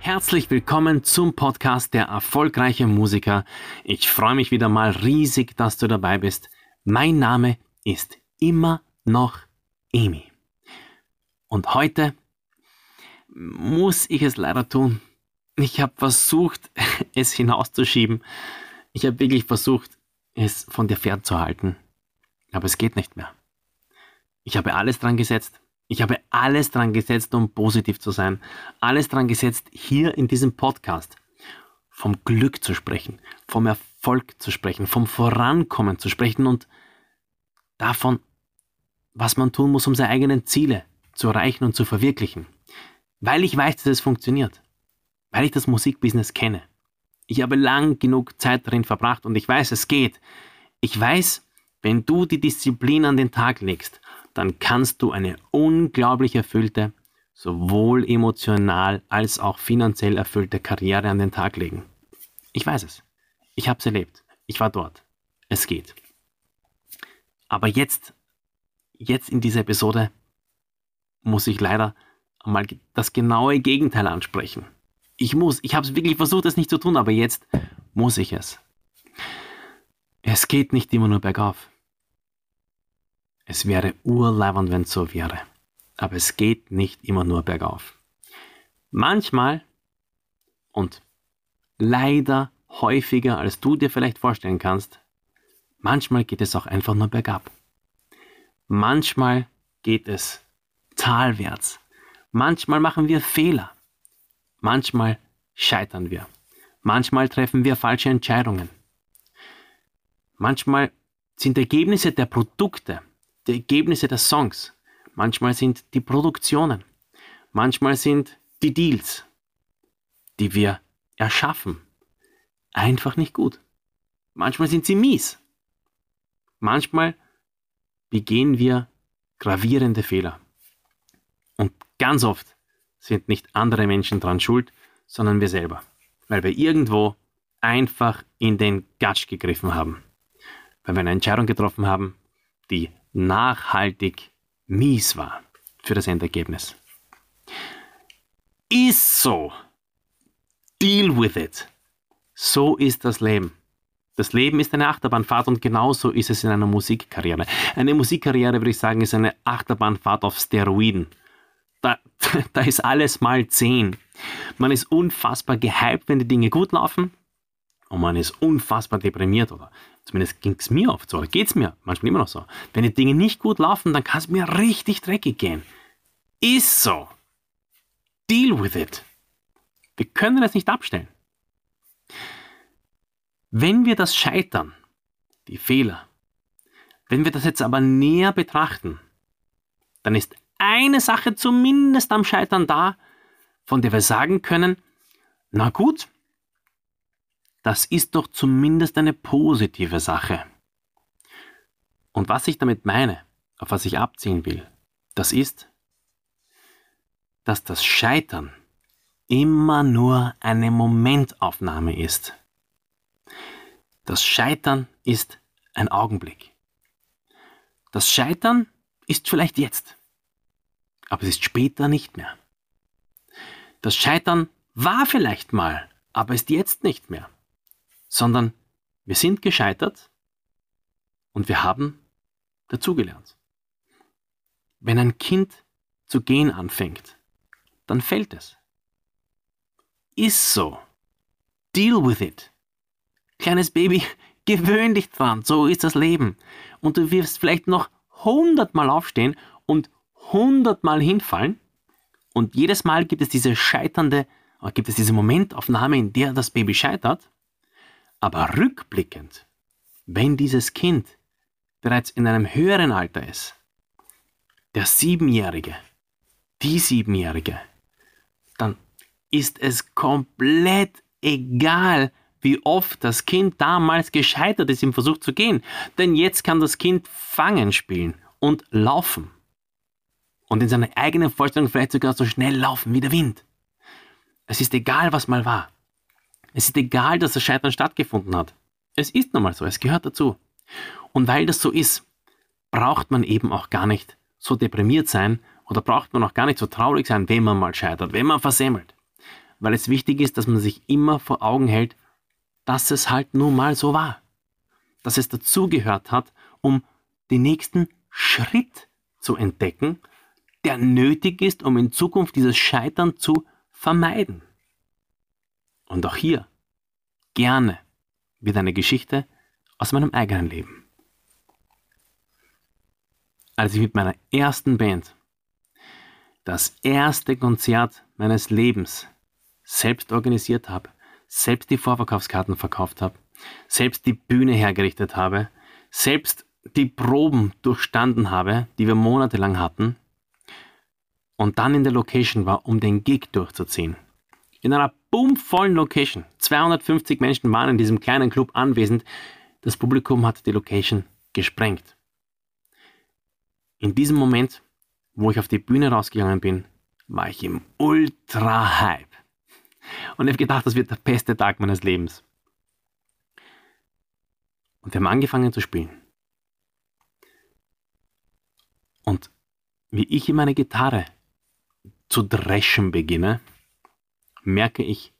Herzlich willkommen zum Podcast Der erfolgreiche Musiker. Ich freue mich wieder mal riesig, dass du dabei bist. Mein Name ist immer noch Emi. Und heute muss ich es leider tun. Ich habe versucht, es hinauszuschieben. Ich habe wirklich versucht, es von dir fernzuhalten. Aber es geht nicht mehr. Ich habe alles dran gesetzt. Ich habe alles dran gesetzt, um positiv zu sein. Alles dran gesetzt, hier in diesem Podcast vom Glück zu sprechen, vom Erfolg zu sprechen, vom Vorankommen zu sprechen und davon, was man tun muss, um seine eigenen Ziele zu erreichen und zu verwirklichen. Weil ich weiß, dass es funktioniert. Weil ich das Musikbusiness kenne. Ich habe lang genug Zeit darin verbracht und ich weiß, es geht. Ich weiß, wenn du die Disziplin an den Tag legst dann kannst du eine unglaublich erfüllte, sowohl emotional als auch finanziell erfüllte Karriere an den Tag legen. Ich weiß es. Ich habe es erlebt. Ich war dort. Es geht. Aber jetzt, jetzt in dieser Episode muss ich leider mal das genaue Gegenteil ansprechen. Ich muss, ich habe es wirklich versucht, es nicht zu tun, aber jetzt muss ich es. Es geht nicht immer nur bergauf. Es wäre urleibend, wenn es so wäre. Aber es geht nicht immer nur bergauf. Manchmal und leider häufiger, als du dir vielleicht vorstellen kannst, manchmal geht es auch einfach nur bergab. Manchmal geht es talwärts. Manchmal machen wir Fehler. Manchmal scheitern wir. Manchmal treffen wir falsche Entscheidungen. Manchmal sind Ergebnisse der Produkte die Ergebnisse der Songs. Manchmal sind die Produktionen. Manchmal sind die Deals, die wir erschaffen, einfach nicht gut. Manchmal sind sie mies. Manchmal begehen wir gravierende Fehler. Und ganz oft sind nicht andere Menschen dran schuld, sondern wir selber, weil wir irgendwo einfach in den Gatsch gegriffen haben, weil wir eine Entscheidung getroffen haben, die nachhaltig mies war für das Endergebnis. Ist so. Deal with it. So ist das Leben. Das Leben ist eine Achterbahnfahrt und genauso ist es in einer Musikkarriere. Eine Musikkarriere, würde ich sagen, ist eine Achterbahnfahrt auf Steroiden. Da, da ist alles mal 10. Man ist unfassbar gehypt, wenn die Dinge gut laufen und man ist unfassbar deprimiert oder zumindest ging es mir oft so oder geht es mir manchmal immer noch so. Wenn die Dinge nicht gut laufen, dann kann es mir richtig dreckig gehen. Ist so. Deal with it. Wir können das nicht abstellen. Wenn wir das Scheitern, die Fehler, wenn wir das jetzt aber näher betrachten, dann ist eine Sache zumindest am Scheitern da, von der wir sagen können, na gut, das ist doch zumindest eine positive Sache. Und was ich damit meine, auf was ich abziehen will, das ist, dass das Scheitern immer nur eine Momentaufnahme ist. Das Scheitern ist ein Augenblick. Das Scheitern ist vielleicht jetzt, aber es ist später nicht mehr. Das Scheitern war vielleicht mal, aber ist jetzt nicht mehr sondern wir sind gescheitert und wir haben dazugelernt. Wenn ein Kind zu gehen anfängt, dann fällt es. Ist so. Deal with it. Kleines Baby, gewöhn dich dran, so ist das Leben. Und du wirst vielleicht noch hundertmal aufstehen und hundertmal hinfallen. Und jedes Mal gibt es diese scheiternde, gibt es diese Momentaufnahme, in der das Baby scheitert. Aber rückblickend, wenn dieses Kind bereits in einem höheren Alter ist, der Siebenjährige, die Siebenjährige, dann ist es komplett egal, wie oft das Kind damals gescheitert ist im Versuch zu gehen. Denn jetzt kann das Kind Fangen spielen und laufen. Und in seiner eigenen Vorstellung vielleicht sogar so schnell laufen wie der Wind. Es ist egal, was mal war. Es ist egal, dass das Scheitern stattgefunden hat. Es ist nun mal so, es gehört dazu. Und weil das so ist, braucht man eben auch gar nicht so deprimiert sein oder braucht man auch gar nicht so traurig sein, wenn man mal scheitert, wenn man versemmelt. Weil es wichtig ist, dass man sich immer vor Augen hält, dass es halt nun mal so war. Dass es dazugehört hat, um den nächsten Schritt zu entdecken, der nötig ist, um in Zukunft dieses Scheitern zu vermeiden. Und auch hier gerne wieder eine Geschichte aus meinem eigenen Leben. Als ich mit meiner ersten Band das erste Konzert meines Lebens selbst organisiert habe, selbst die Vorverkaufskarten verkauft habe, selbst die Bühne hergerichtet habe, selbst die Proben durchstanden habe, die wir monatelang hatten, und dann in der Location war, um den Gig durchzuziehen. In einer boomvollen Location. 250 Menschen waren in diesem kleinen Club anwesend. Das Publikum hat die Location gesprengt. In diesem Moment wo ich auf die Bühne rausgegangen bin, war ich im Ultra-Hype. Und ich habe gedacht, das wird der beste Tag meines Lebens. Und wir haben angefangen zu spielen. Und wie ich in meine Gitarre zu dreschen beginne, merke ich,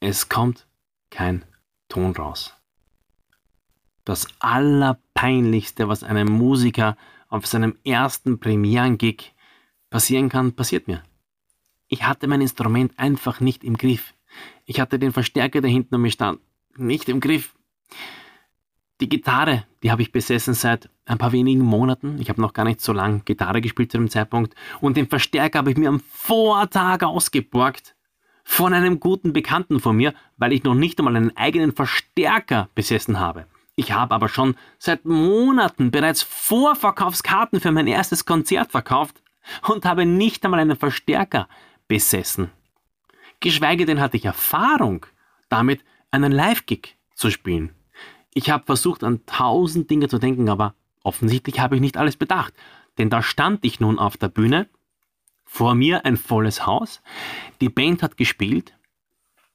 es kommt kein Ton raus. Das Allerpeinlichste, was einem Musiker auf seinem ersten Premieren-Gig passieren kann, passiert mir. Ich hatte mein Instrument einfach nicht im Griff. Ich hatte den Verstärker, der hinten um mich stand, nicht im Griff. Die Gitarre, die habe ich besessen seit ein paar wenigen Monaten. Ich habe noch gar nicht so lange Gitarre gespielt zu dem Zeitpunkt. Und den Verstärker habe ich mir am Vortag ausgeborgt von einem guten Bekannten von mir, weil ich noch nicht einmal einen eigenen Verstärker besessen habe. Ich habe aber schon seit Monaten bereits Vorverkaufskarten für mein erstes Konzert verkauft und habe nicht einmal einen Verstärker besessen. Geschweige denn hatte ich Erfahrung damit, einen Live-Gig zu spielen. Ich habe versucht, an tausend Dinge zu denken, aber offensichtlich habe ich nicht alles bedacht. Denn da stand ich nun auf der Bühne, vor mir ein volles Haus, die Band hat gespielt,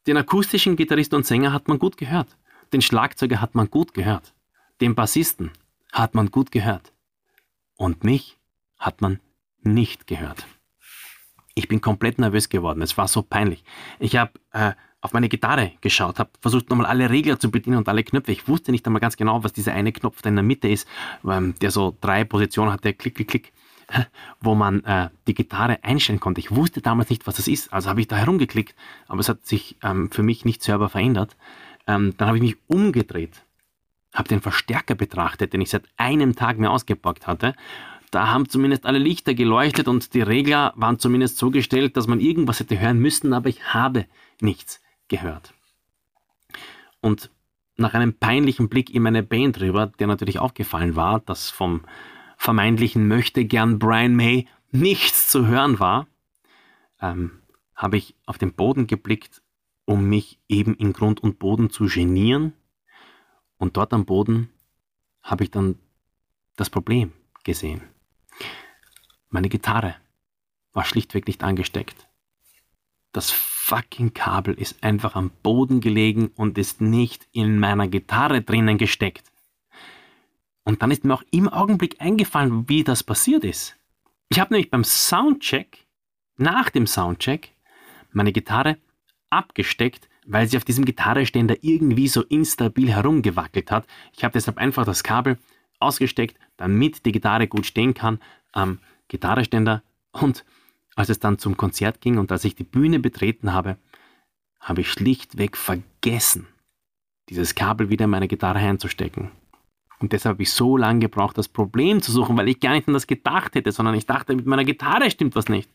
den akustischen Gitarrist und Sänger hat man gut gehört. Den Schlagzeuger hat man gut gehört. Den Bassisten hat man gut gehört. Und mich hat man nicht gehört. Ich bin komplett nervös geworden. Es war so peinlich. Ich habe äh, auf meine Gitarre geschaut, habe versucht nochmal alle Regler zu bedienen und alle Knöpfe. Ich wusste nicht einmal ganz genau, was dieser eine Knopf da in der Mitte ist, ähm, der so drei Positionen hat, der klick, klick, klick, wo man äh, die Gitarre einstellen konnte. Ich wusste damals nicht, was das ist, also habe ich da herumgeklickt, aber es hat sich ähm, für mich nicht selber verändert. Ähm, dann habe ich mich umgedreht, habe den Verstärker betrachtet, den ich seit einem Tag mir ausgepackt hatte. Da haben zumindest alle Lichter geleuchtet und die Regler waren zumindest so gestellt, dass man irgendwas hätte hören müssen, aber ich habe nichts gehört. Und nach einem peinlichen Blick in meine Band rüber, der natürlich aufgefallen war, dass vom vermeintlichen möchte gern Brian May nichts zu hören war, ähm, habe ich auf den Boden geblickt um mich eben in Grund und Boden zu genieren. Und dort am Boden habe ich dann das Problem gesehen. Meine Gitarre war schlichtweg nicht angesteckt. Das fucking Kabel ist einfach am Boden gelegen und ist nicht in meiner Gitarre drinnen gesteckt. Und dann ist mir auch im Augenblick eingefallen, wie das passiert ist. Ich habe nämlich beim Soundcheck, nach dem Soundcheck, meine Gitarre abgesteckt, weil sie auf diesem Gitarreständer irgendwie so instabil herumgewackelt hat. Ich habe deshalb einfach das Kabel ausgesteckt, damit die Gitarre gut stehen kann am Gitarreständer. Und als es dann zum Konzert ging und als ich die Bühne betreten habe, habe ich schlichtweg vergessen, dieses Kabel wieder in meine Gitarre einzustecken. Und deshalb habe ich so lange gebraucht, das Problem zu suchen, weil ich gar nicht an das gedacht hätte, sondern ich dachte, mit meiner Gitarre stimmt was nicht.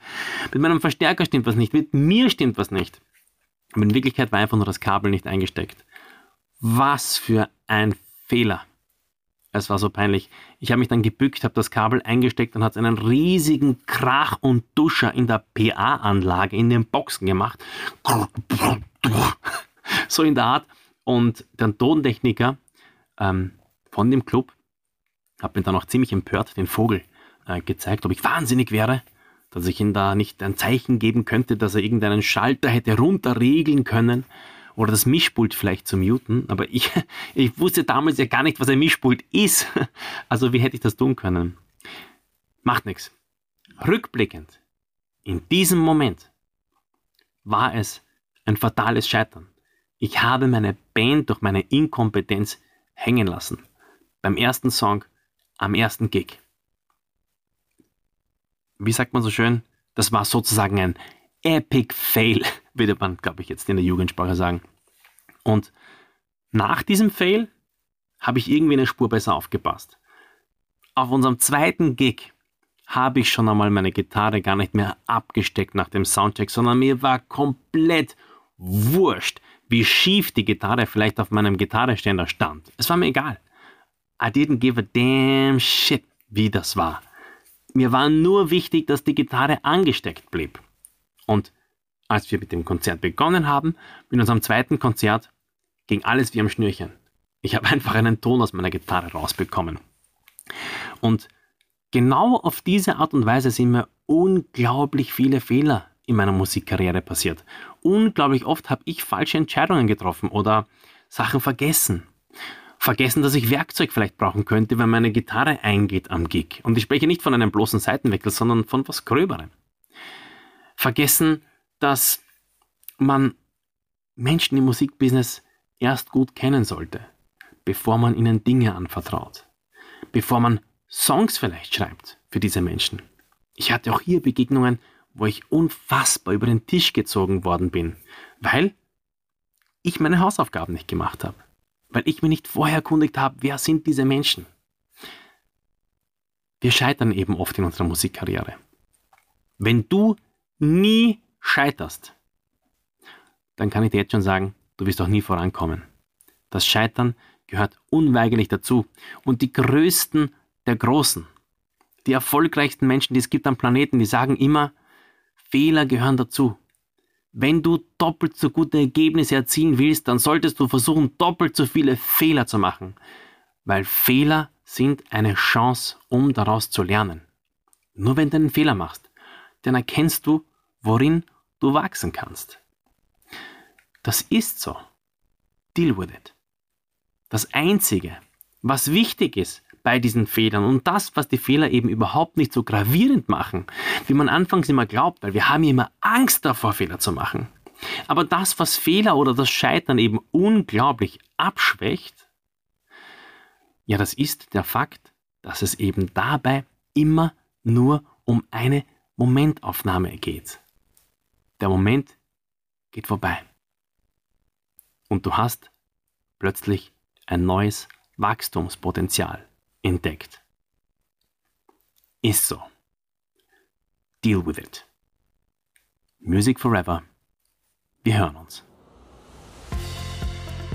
Mit meinem Verstärker stimmt was nicht. Mit mir stimmt was nicht. Aber in Wirklichkeit war einfach nur das Kabel nicht eingesteckt. Was für ein Fehler. Es war so peinlich. Ich habe mich dann gebückt, habe das Kabel eingesteckt und hat einen riesigen Krach und Duscher in der PA-Anlage, in den Boxen gemacht. So in der Art. Und der Tontechniker ähm, von dem Club hat mir dann auch ziemlich empört den Vogel äh, gezeigt, ob ich wahnsinnig wäre, dass ich ihm da nicht ein Zeichen geben könnte, dass er irgendeinen Schalter hätte runterregeln können oder das Mischpult vielleicht zu muten. Aber ich, ich wusste damals ja gar nicht, was ein Mischpult ist. Also wie hätte ich das tun können? Macht nichts. Rückblickend, in diesem Moment war es ein fatales Scheitern. Ich habe meine Band durch meine Inkompetenz hängen lassen. Beim ersten Song, am ersten Gig. Wie sagt man so schön? Das war sozusagen ein Epic Fail, würde man, glaube ich, jetzt in der Jugendsprache sagen. Und nach diesem Fail habe ich irgendwie eine Spur besser aufgepasst. Auf unserem zweiten Gig habe ich schon einmal meine Gitarre gar nicht mehr abgesteckt nach dem Soundcheck, sondern mir war komplett wurscht, wie schief die Gitarre vielleicht auf meinem Gitarreständer stand. Es war mir egal. I didn't give a damn shit, wie das war. Mir war nur wichtig, dass die Gitarre angesteckt blieb. Und als wir mit dem Konzert begonnen haben, mit unserem zweiten Konzert, ging alles wie am Schnürchen. Ich habe einfach einen Ton aus meiner Gitarre rausbekommen. Und genau auf diese Art und Weise sind mir unglaublich viele Fehler in meiner Musikkarriere passiert. Unglaublich oft habe ich falsche Entscheidungen getroffen oder Sachen vergessen. Vergessen, dass ich Werkzeug vielleicht brauchen könnte, wenn meine Gitarre eingeht am Gig. Und ich spreche nicht von einem bloßen Seitenwechsel, sondern von was Gröberem. Vergessen, dass man Menschen im Musikbusiness erst gut kennen sollte, bevor man ihnen Dinge anvertraut. Bevor man Songs vielleicht schreibt für diese Menschen. Ich hatte auch hier Begegnungen, wo ich unfassbar über den Tisch gezogen worden bin, weil ich meine Hausaufgaben nicht gemacht habe, weil ich mir nicht vorher erkundigt habe, wer sind diese Menschen. Wir scheitern eben oft in unserer Musikkarriere. Wenn du nie scheiterst, dann kann ich dir jetzt schon sagen, du wirst auch nie vorankommen. Das Scheitern gehört unweigerlich dazu. Und die Größten der Großen, die erfolgreichsten Menschen, die es gibt am Planeten, die sagen immer, Fehler gehören dazu. Wenn du doppelt so gute Ergebnisse erzielen willst, dann solltest du versuchen, doppelt so viele Fehler zu machen. Weil Fehler sind eine Chance, um daraus zu lernen. Nur wenn du einen Fehler machst, dann erkennst du, worin du wachsen kannst. Das ist so. Deal with it. Das Einzige, was wichtig ist, bei diesen Fehlern und das, was die Fehler eben überhaupt nicht so gravierend machen, wie man anfangs immer glaubt, weil wir haben ja immer Angst davor, Fehler zu machen. Aber das, was Fehler oder das Scheitern eben unglaublich abschwächt, ja, das ist der Fakt, dass es eben dabei immer nur um eine Momentaufnahme geht. Der Moment geht vorbei. Und du hast plötzlich ein neues Wachstumspotenzial entdeckt. Ist so. Deal with it. Music Forever. Wir hören uns.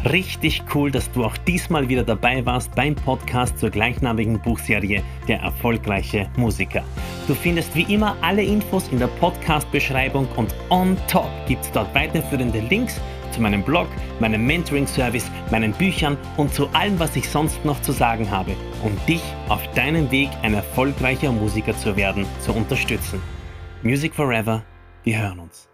Richtig cool, dass du auch diesmal wieder dabei warst beim Podcast zur gleichnamigen Buchserie Der erfolgreiche Musiker. Du findest wie immer alle Infos in der Podcast-Beschreibung und on top gibt es dort weiterführende Links zu meinem Blog, meinem Mentoring-Service, meinen Büchern und zu allem, was ich sonst noch zu sagen habe, um dich auf deinem Weg ein erfolgreicher Musiker zu werden, zu unterstützen. Music Forever, wir hören uns.